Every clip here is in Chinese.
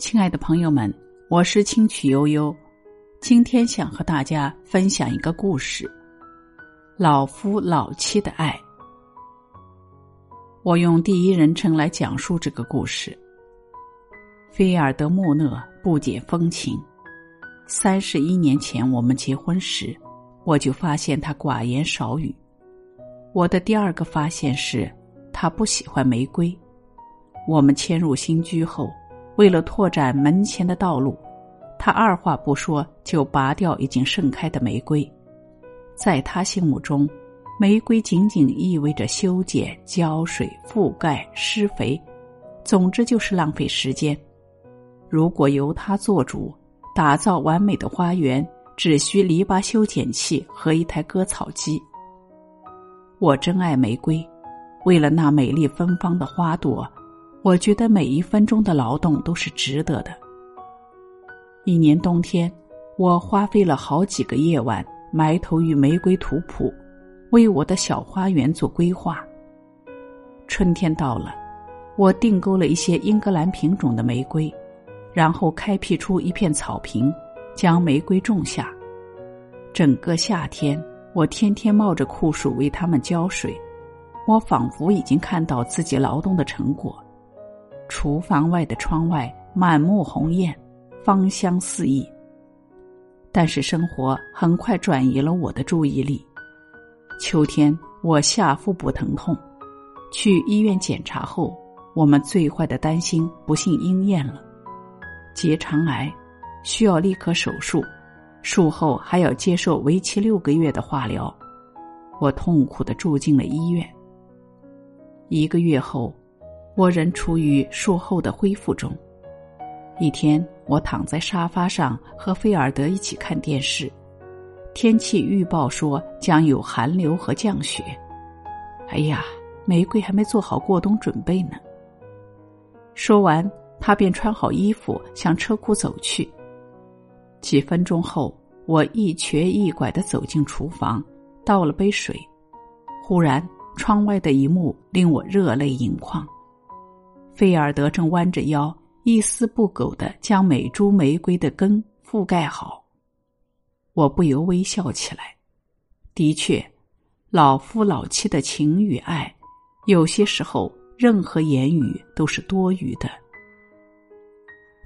亲爱的朋友们，我是清曲悠悠，今天想和大家分享一个故事：老夫老妻的爱。我用第一人称来讲述这个故事。菲尔德穆勒不解风情。三十一年前我们结婚时，我就发现他寡言少语。我的第二个发现是，他不喜欢玫瑰。我们迁入新居后。为了拓展门前的道路，他二话不说就拔掉已经盛开的玫瑰。在他心目中，玫瑰仅仅意味着修剪、浇水、覆盖、施肥，总之就是浪费时间。如果由他做主，打造完美的花园，只需篱笆修剪器和一台割草机。我珍爱玫瑰，为了那美丽芬芳的花朵。我觉得每一分钟的劳动都是值得的。一年冬天，我花费了好几个夜晚埋头于玫瑰图谱，为我的小花园做规划。春天到了，我订购了一些英格兰品种的玫瑰，然后开辟出一片草坪，将玫瑰种下。整个夏天，我天天冒着酷暑为它们浇水，我仿佛已经看到自己劳动的成果。厨房外的窗外满目红艳，芳香四溢。但是生活很快转移了我的注意力。秋天，我下腹部疼痛，去医院检查后，我们最坏的担心不幸应验了，结肠癌，需要立刻手术，术后还要接受为期六个月的化疗。我痛苦的住进了医院。一个月后。我仍处于术后的恢复中。一天，我躺在沙发上和菲尔德一起看电视，天气预报说将有寒流和降雪。哎呀，玫瑰还没做好过冬准备呢。说完，他便穿好衣服向车库走去。几分钟后，我一瘸一拐的走进厨房，倒了杯水。忽然，窗外的一幕令我热泪盈眶。菲尔德正弯着腰，一丝不苟的将每株玫瑰的根覆盖好，我不由微笑起来。的确，老夫老妻的情与爱，有些时候任何言语都是多余的。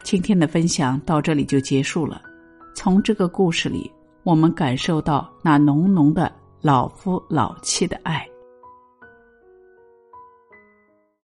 今天的分享到这里就结束了。从这个故事里，我们感受到那浓浓的老夫老妻的爱。